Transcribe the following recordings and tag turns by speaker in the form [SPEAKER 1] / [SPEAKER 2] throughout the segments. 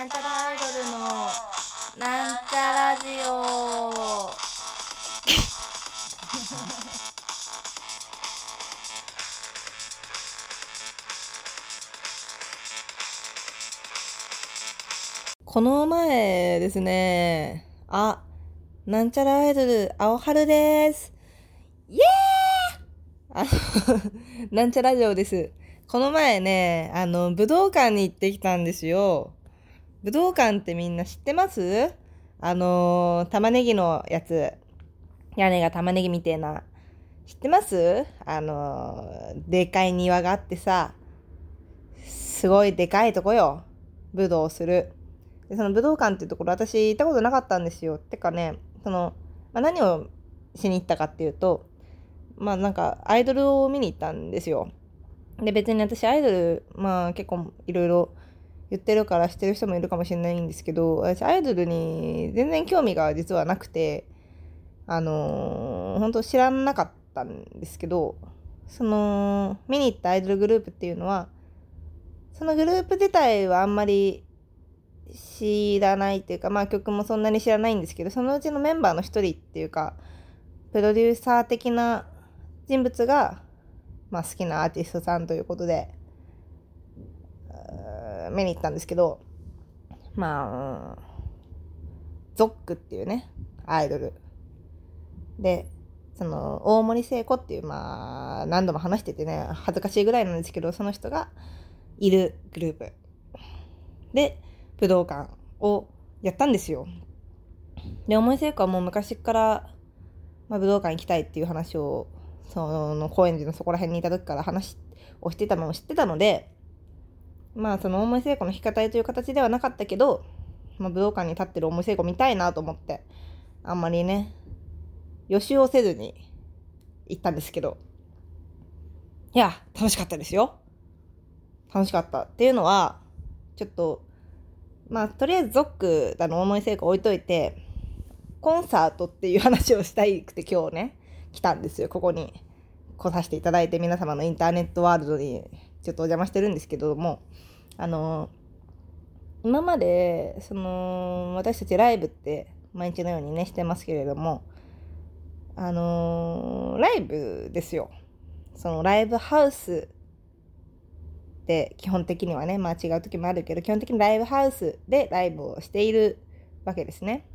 [SPEAKER 1] なんちゃらアイドルのなんちゃラジオ この前ですね、あ、なんちゃらアイドル、青春です。イエーあの、なんちゃラジオです。この前ね、あの、武道館に行ってきたんですよ。武道館ってみんな知ってます？あの、玉ねぎのやつ。屋根が玉ねぎみてえな。知ってます？あの、でかい庭があってさ、すごいでかいとこよ。武道する。でその武道館っていうところ私行ったことなかったんですよ。てかね、その、まあ、何をしに行ったかっていうと、まあなんかアイドルを見に行ったんですよ。で別に私アイドル、まあ結構いろいろ言ってるから知ってる人もいるかもしれないんですけど、私アイドルに全然興味が実はなくて、あのー本当知らなかったんですけど、その、見に行ったアイドルグループっていうのは、そのグループ自体はあんまり知らないっていうか、まあ曲もそんなに知らないんですけど、そのうちのメンバーの一人っていうか、プロデューサー的な人物が、まあ好きなアーティストさんということで、見に行ったんですけど、まあ、うんゾックっていうね、アイドル。で、その、大森聖子っていう、まあ、何度も話しててね、恥ずかしいぐらいなんですけど、その人がいるグループ。で、武道館をやったんですよ。で、大森聖子はもう昔から、まあ、武道館行きたいっていう話を、その、高円寺のそこら辺にいた時から話をしてたのを知ってたので、まあ、その大森聖子の弾き語りという形ではなかったけど、まあ、武道館に立ってる大森聖子見たいなと思って、あんまりね、予習をせずに行ったんですけど、いや、楽しかったですよ。楽しかった。っていうのは、ちょっと、まあ、とりあえずゾックだの大森聖子置いといて、コンサートっていう話をしたいくて今日ね、来たんですよ、ここに。来させていただいて皆様のインターネットワールドにちょっとお邪魔してるんですけども、あの、今まで、その、私たちライブって毎日のようにね、してますけれども、あのライブですよ。そのライブハウスで基本的にはね、まあ違う時もあるけど、基本的にライブハウスでライブをしているわけですね。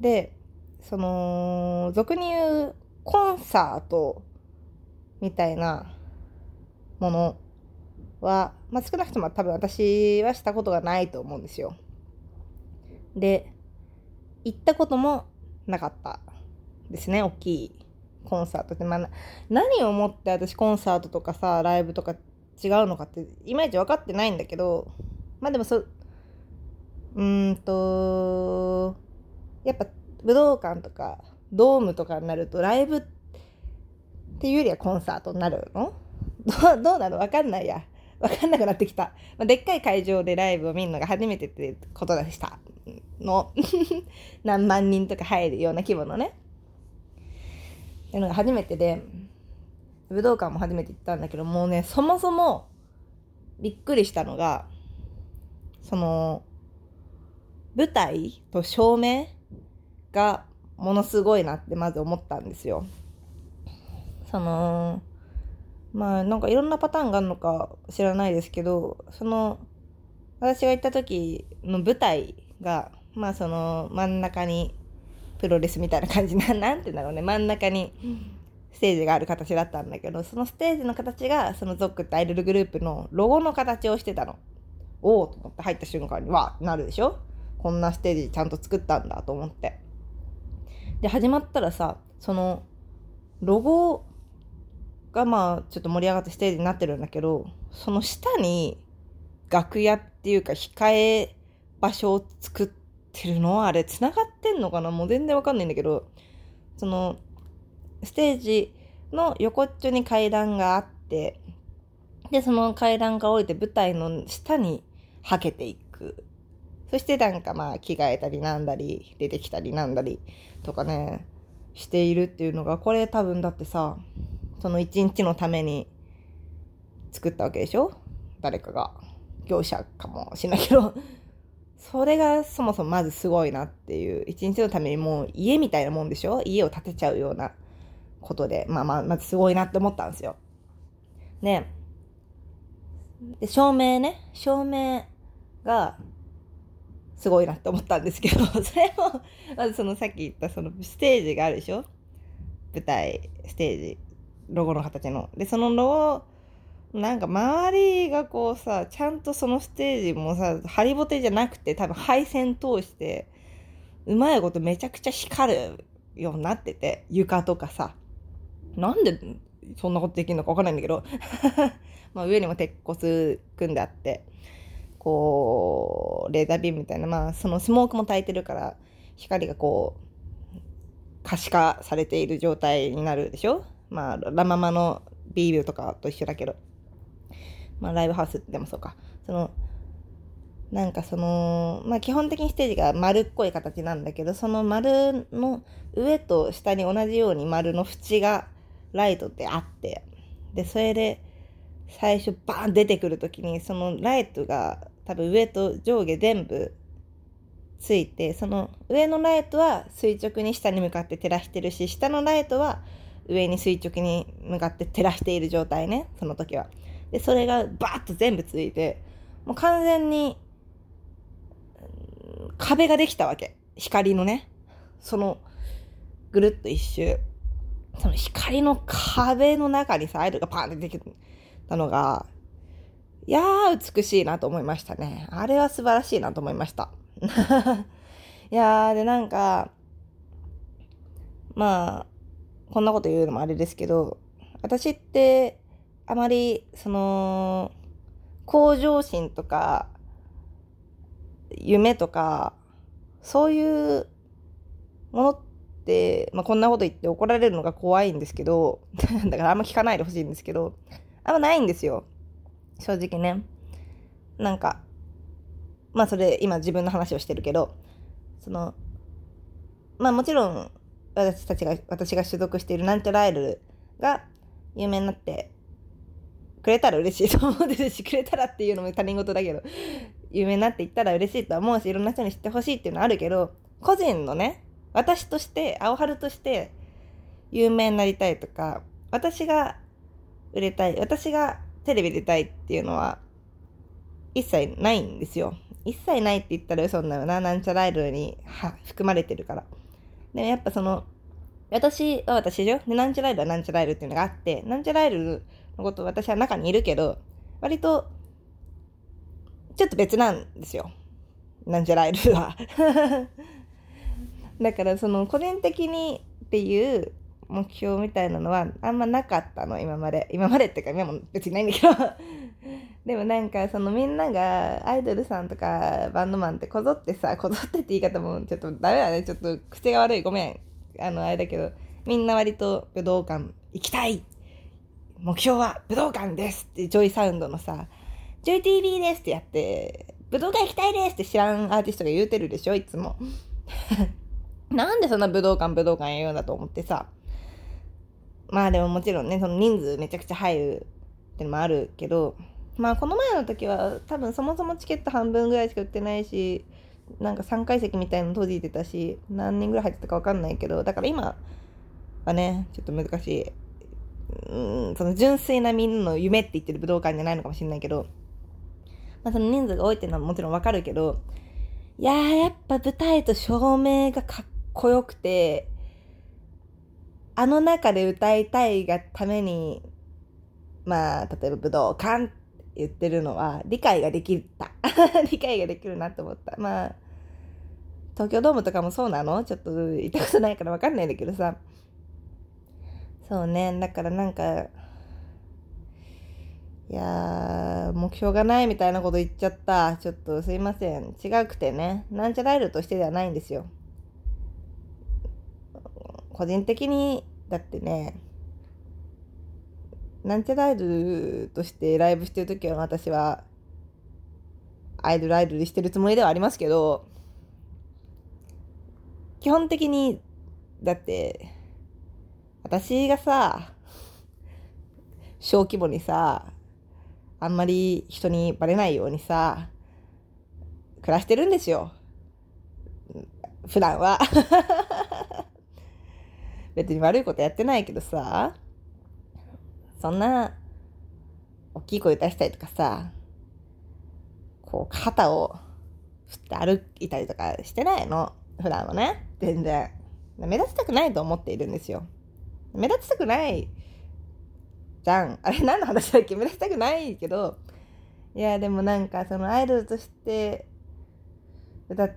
[SPEAKER 1] で、その、俗に言うコンサートみたいなものは、まあ少なくとも多分私はしたことがないと思うんですよ。で、行ったこともなかったですね、大きいコンサートって。まあ、何をもって私コンサートとかさ、ライブとか違うのかって、いまいち分かってないんだけど、まあでもそ、うーんと、やっぱ武道館とかドームとかになるとライブっていうよりはコンサートになるの？どう どうなの？分かんないや。分かんなくなってきた。まあ、でっかい会場でライブを見るのが初めてってことでした。の。何万人とか入るような規模のね。っていうのが初めてで、武道館も初めて行ったんだけど、もうね、そもそもびっくりしたのが、その、舞台と照明がものすごいなってまず思ったんですよ。その、まあなんかいろんなパターンがあるのか知らないですけど、その、私が行った時の舞台が、まあその真ん中にプロレスみたいな感じな、なんて言うんだろうね、真ん中にステージがある形だったんだけど、そのステージの形が、そのゾックってアイドルグループのロゴの形をしてたの。おおと思って入った瞬間に、わーなるでしょ？こんなステージちゃんと作ったんだと思って。で、始まったらさ、その、ロゴがまあ、ちょっと盛り上がってステージになってるんだけど、その下に楽屋っていうか控え場所を作ってるのはあれ、繋がってんのかな？もう全然わかんないんだけど、その、ステージの横っちょに階段があって、で、その階段が降りて舞台の下にはけていく。そしてなんかまあ着替えたりなんだり、出てきたりなんだりとかね、しているっていうのが、これ多分だってさ、その一日のために作ったわけでしょ？誰かが。業者かもしれないけど、それがそもそもまずすごいなっていう、一日のためにもう家みたいなもんでしょ？家を建てちゃうようなことで、まあまあ、まずすごいなって思ったんですよ。ね。で、照明ね、照明が、すごいなって思ったんですけど、それも、まずそのさっき言ったそのステージがあるでしょ？舞台、ステージ、ロゴの形の。で、そのロゴ、なんか周りがこうさ、ちゃんとそのステージもさ、ハリボテじゃなくて多分配線通して、うまいことめちゃくちゃ光るようになってて、床とかさ。なんでそんなことできるのかわかんないんだけど。まあ上にも鉄骨組んであって、こう、レーザービームみたいな、まあそのスモークも焚いてるから、光がこう、可視化されている状態になるでしょ？まあ、ラママのビールとかと一緒だけど。まあ、ライブハウスでもそうか。その、なんかその、まあ基本的にステージが丸っこい形なんだけど、その丸の上と下に同じように丸の縁がライトってあって、で、それで最初バーン出てくるときに、そのライトが多分上と上下全部ついて、その上のライトは垂直に下に向かって照らしてるし、下のライトは上に垂直に向かって照らしている状態ね、その時は。で、それがバーッと全部ついて、もう完全に壁ができたわけ。光のね。その、ぐるっと一周。その光の壁の中にさ、アイドルがパーンってできたのが、いやー、美しいなと思いましたね。あれは素晴らしいなと思いました。いやー、で、なんか、まあ、こんなこと言うのもあれですけど、私って、あまり、その、向上心とか、夢とか、そういうものって、まあ、こんなこと言って怒られるのが怖いんですけど、だからあんま聞かないでほしいんですけど、あんまないんですよ。正直ね。なんか、まあそれ今自分の話をしてるけど、その、まあもちろん私たちが、私が所属しているなんちゃらアイドルが有名になってくれたら嬉しいと思うですし、くれたらっていうのも他人事だけど、有名になっていったら嬉しいとは思うし、いろんな人に知ってほしいっていうのはあるけど、個人のね、私として、青春として有名になりたいとか、私が売れたい、私がテレビ出たいっていうのは一切ないんですよ。一切ないって言ったら嘘になるな。なんちゃらアイドルに含まれてるから。でやっぱその、私は私でしょ？で、なんちゃらイルはなんちゃらイルっていうのがあって、なんちゃらイルのこと私は中にいるけど、割と、ちょっと別なんですよ。なんちゃらイルは。だからその個人的にっていう目標みたいなのはあんまなかったの、今まで。今までってか今も別にないんだけど でもなんかそのみんながアイドルさんとかバンドマンってこぞってさ、こぞってって言い方もちょっとダメだね。ちょっと癖が悪い。ごめん。あの、あれだけど、みんな割と武道館行きたい目標は武道館ですってジョイサウンドのさ、ジョイ TV ですってやって、武道館行きたいですって知らんアーティストが言うてるでしょ、いつも。なんでそんな武道館武道館言うんだと思ってさ。まあでももちろんね、その人数めちゃくちゃ入るってのもあるけど、まあこの前の時は多分そもそもチケット半分ぐらいしか売ってないしなんか3階席みたいの閉じてたし何人ぐらい入ってたか分かんないけどだから今はねちょっと難しい。うんその純粋なみんなの夢って言ってる武道館じゃないのかもしれないけどまあその人数が多いっていうのはもちろん分かるけどいやーやっぱ舞台と照明がかっこよくてあの中で歌いたいがためにまあ例えば武道館って言ってるのは理解ができた。理解ができるなと思った。まあ、東京ドームとかもそうなの？ちょっと行ったことないからわかんないんだけどさ。そうね。だからなんか、いやー、目標がないみたいなこと言っちゃった。ちょっとすいません。違くてね。なんちゃらえるとしてではないんですよ。個人的に、だってね、なんちゃらアイドルとしてライブしてる時は私はアイドルアイドルしてるつもりではありますけど基本的にだって私がさ小規模にさあんまり人にバレないようにさ、暮らしてるんですよ。普段は。別に悪いことやってないけどさ、そんな、大きい声出したりとかさ、こう、肩を振って歩いたりとかしてないの？普段はね。全然。目立ちたくないと思っているんですよ。目立ちたくないじゃん。あれ何の話だっけ？目立ちたくないけど、いや、でもなんかそのアイドルとして歌っ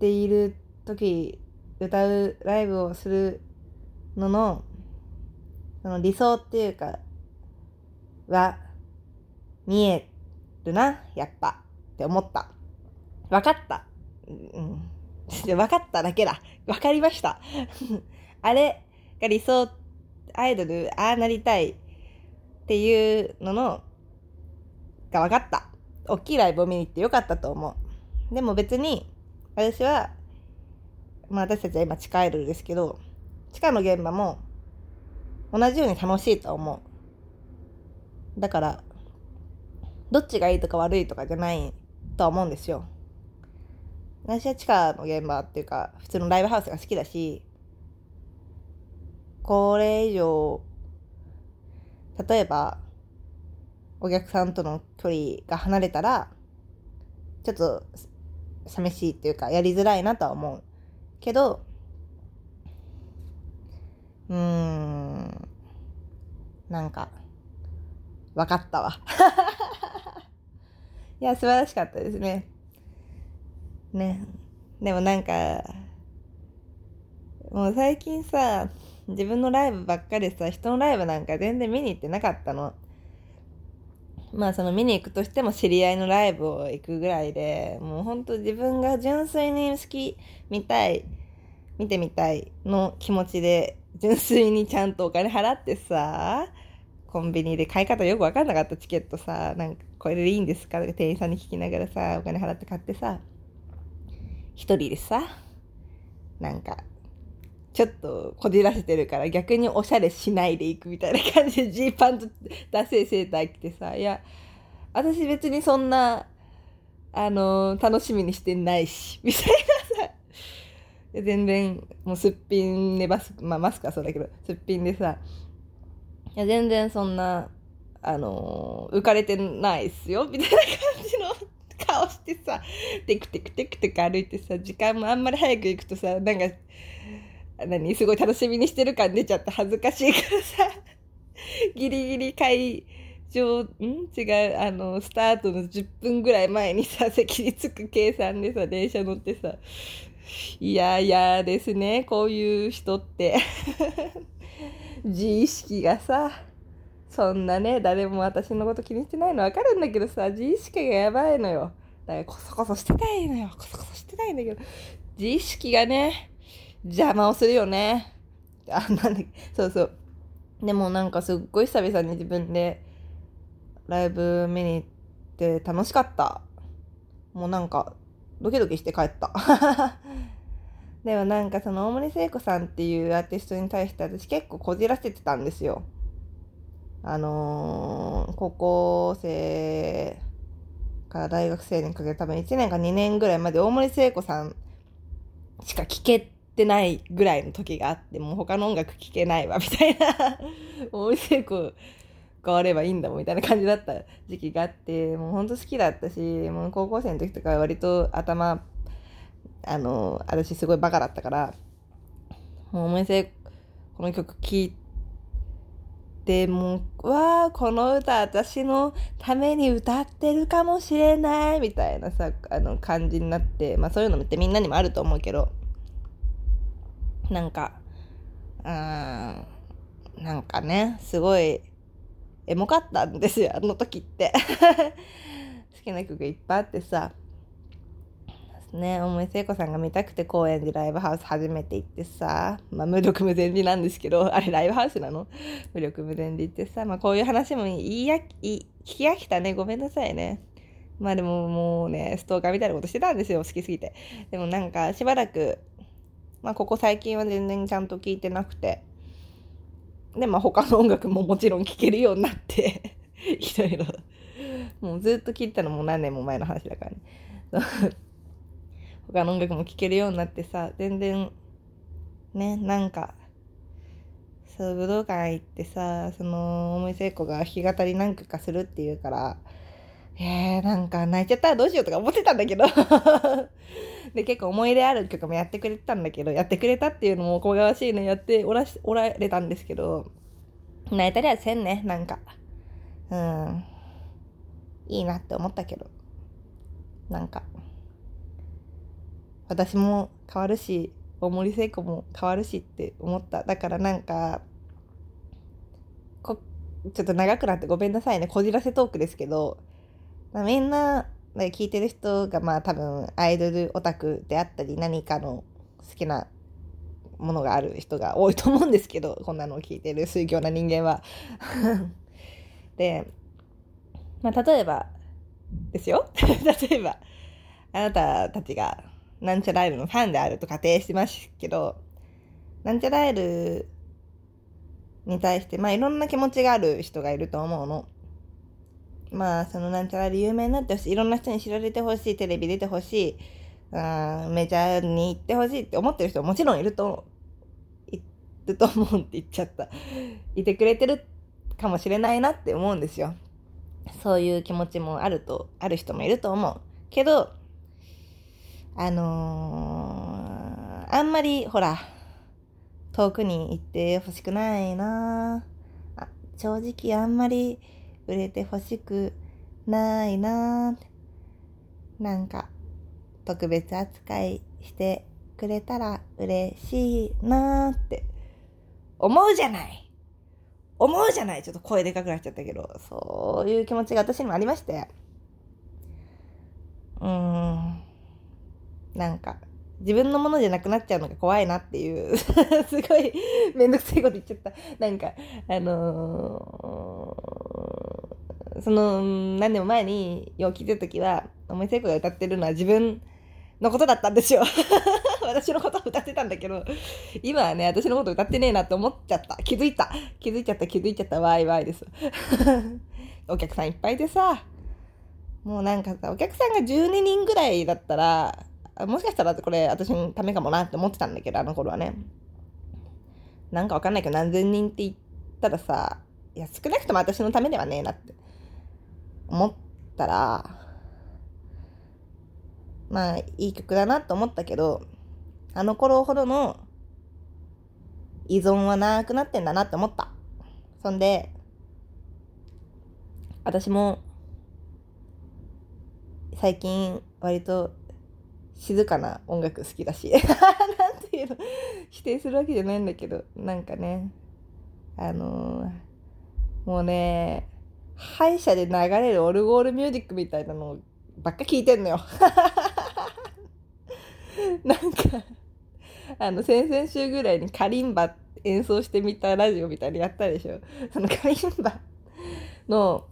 [SPEAKER 1] ている時、歌うライブをするのの、その理想っていうか、は、見えるな、やっぱ、って思った。わかった。うん。分かっただけだ。わかりました。あれが理想、アイドル、ああなりたいっていうのの、が分かった。大きいライブを見に行ってよかったと思う。でも別に、私は、まあ私たちは今地下アイドルですけど、地下の現場も同じように楽しいと思う。だから、どっちがいいとか悪いとかじゃないとは思うんですよ。私は地下の現場っていうか、普通のライブハウスが好きだし、これ以上、例えば、お客さんとの距離が離れたら、ちょっと寂しいっていうか、やりづらいなとは思う。けど、うーん、なんか、わかったわ。いや、素晴らしかったですね。ね。でもなんか、もう最近さ、自分のライブばっかりさ、人のライブなんか全然見に行ってなかったの。まあその見に行くとしても知り合いのライブを行くぐらいで、もうほんと自分が純粋に好き、見たい、見てみたいの気持ちで、純粋にちゃんとお金払ってさ、コンビニで買い方よくわかんなかったチケットさ、なんかこれでいいんですか？とか店員さんに聞きながらさ、お金払って買ってさ、一人でさ、なんかちょっとこじらせてるから逆におしゃれしないでいくみたいな感じでジーパンとダセーセーター着てさ、いや、私別にそんな、あのー、楽しみにしてないし、みたいな。さ、全然もうすっぴんね、マス、まあマスクはそうだけど、すっぴんでさ、いや、全然そんな、あのー、浮かれてないっすよ、みたいな感じの 顔してさ、テクテクテクテク歩いてさ、時間もあんまり早く行くとさ、なんか、何すごい楽しみにしてる感出ちゃって恥ずかしいからさ、ギリギリ会場、ん？違う、あの、スタートの10分ぐらい前にさ、席に着く計算でさ、電車乗ってさ、いやいやですね、こういう人って。自意識がさ、そんなね、誰も私のこと気にしてないのわかるんだけどさ、自意識がやばいのよ。だからこそこそしてたいのよ。こそこそしてたいんだけど、自意識がね、邪魔をするよね。あ、なんだっけ、そうそう。でもなんかすっごい久々に自分でライブ見に行って楽しかった。もうなんかドキドキして帰った。でもなんかその大森聖子さんっていうアーティストに対して私結構こじらせてたんですよ。あのー、高校生から大学生にかけて多分1年か2年ぐらいまで大森聖子さんしか聴けてないぐらいの時があって、もう他の音楽聴けないわ、みたいな。もう成功変わればいいんだもん、みたいな感じだった時期があって、もうほんと好きだったし、もう高校生の時とか割と頭、あの、私すごいバカだったから、もうお店、この曲聴いて、もう、わあ、この歌私のために歌ってるかもしれない、みたいなさ、あの感じになって、まあそういうのってみんなにもあると思うけど、なんか、うん、なんかね、すごい、エモかったんですよ、あの時って。好きな曲いっぱいあってさ、ね、大森聖子さんが見たくて高円寺ライブハウス初めて行ってさ、まあ無力無前理なんですけど、あれライブハウスなの？無力無前理ってさ、まあこういう話も言いや、聞き飽きたね、ごめんなさいね。まあでももうね、ストーカーみたいなことしてたんですよ、好きすぎて。でもなんかしばらくまあ、ここ最近は全然ちゃんと聞いてなくて。で、まあ、他の音楽ももちろん聴けるようになって いろいろもうずっと聴いたのも何年も前の話だからね。他の音楽も聴けるようになってさ、全然、ね、なんか、そう、武道館行ってさ、その、大森聖子が弾き語り何曲かするっていうから、えー、なんか泣いちゃったらどうしようとか思ってたんだけど で、結構思い入れある曲もやってくれたんだけど、やってくれたっていうのもおこがましいね、やっておらし、おられたんですけど、泣いたりはせんね、なんか。うん。いいなって思ったけど。なんか。私も変わるし、大森聖子も変わるしって思った。だからなんか、こちょっと長くなってごめんなさいね。こじらせトークですけど、まあ、みんな、聞いてる人がまあ多分アイドルオタクであったり何かの好きなものがある人が多いと思うんですけど、こんなのを聞いてる水教な人間は。で、まあ例えばですよ。例えば、あなたたちがなんちゃらイルのファンであると仮定しますけど、なんちゃらイルに対して、まあいろんな気持ちがある人がいると思うの。まあ、そのなんちゃらで有名になってほしい。いろんな人に知られてほしい。テレビ出てほしい。あメジャーに行ってほしいって思ってる人もちろんいると、いると思うって言っちゃった。いてくれてるかもしれないなって思うんですよ。そういう気持ちもあると、ある人もいると思う。けど、あのー、あんまり、ほら、遠くに行ってほしくないなあ正直あんまり、売れてほしくないななんか特別扱いしてくれたら嬉しいなって思うじゃない思うじゃないちょっと声でかくなっちゃったけど、そういう気持ちが私にもありまして。うーん。なんか、自分のものじゃなくなっちゃうのが怖いなっていう すごいめんどくさいこと言っちゃった。なんか、あのー、その、何年も前によう聞いてるときは、思い聖子が歌ってるのは自分のことだったんですよ。私のことを歌ってたんだけど、今はね、私のこと歌ってねえなって思っちゃった。気づいた。気づいちゃった、気づいちゃった。わいわいです。お客さんいっぱいでさ、もうなんかさ、お客さんが12人ぐらいだったら、もしかしたらこれ私のためかもなって思ってたんだけど、あの頃はね。なんかわかんないけど何千人って言ったらさ、いや、少なくとも私のためではねえなって思ったら、まあ、いい曲だなと思ったけど、あの頃ほどの依存はなくなってんだなって思った。そんで、私も最近割と静かな音楽好きだし なんていうの否定するわけじゃないんだけどなんかねあのー、もうね歯医者で流れるオルゴールミュージックみたいなのばっか聞いてんのよ。なんかあの先々週ぐらいにカリンバ演奏してみたラジオみたいにやったでしょ。そのカリンバの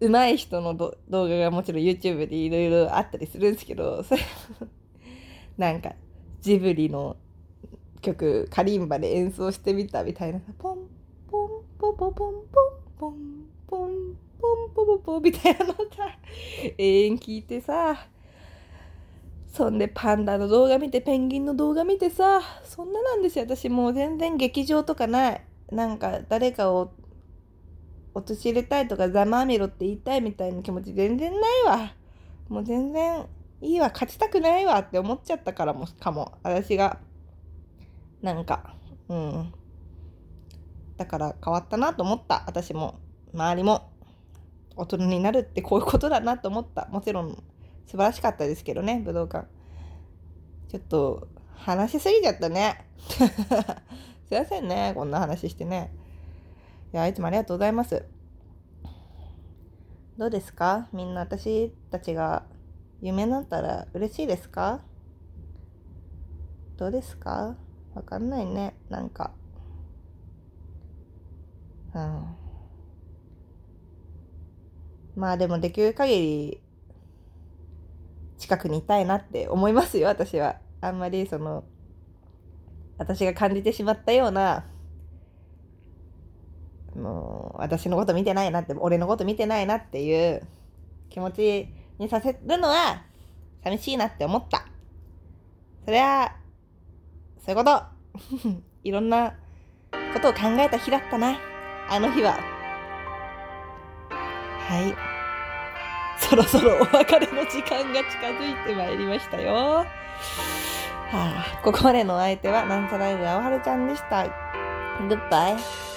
[SPEAKER 1] 上手い人の動画がもちろん YouTube でいろいろあったりするんですけど、それ なんかジブリの曲カリンバで演奏してみたみたいなポンポンポポポンポン。ポンポンポンポポポみたいなのさ永遠聞いてさそんでパンダの動画見てペンギンの動画見てさそんななんですよ私もう全然劇場とかないなんか誰かを陥れたいとかざまあみろって言いたいみたいな気持ち全然ないわ。もう全然いいわ、勝ちたくないわって思っちゃったからもかも。私が。なんか、うん。だから変わったなと思った。私も。周りも。大人になるってこういうことだなと思った。もちろん素晴らしかったですけどね、武道館。ちょっと話しすぎちゃったね。すいませんね、こんな話してね。いや、いつもありがとうございます。どうですか？みんな私たちが夢になったら嬉しいですか？どうですか？わかんないね。なんか。うん。まあでもできる限り近くにいたいなって思いますよ、私は。あんまりその、私が感じてしまったようなもう私のこと見てないなって、俺のこと見てないなっていう気持ちにさせるのは寂しいなって思った。それは、そういうこと。いろんなことを考えた日だったな。あの日は。はい。そろそろお別れの時間が近づいてまいりましたよ。はあ、ここまでのお相手は、なんさライブあおはるちゃんでした。グッバイ。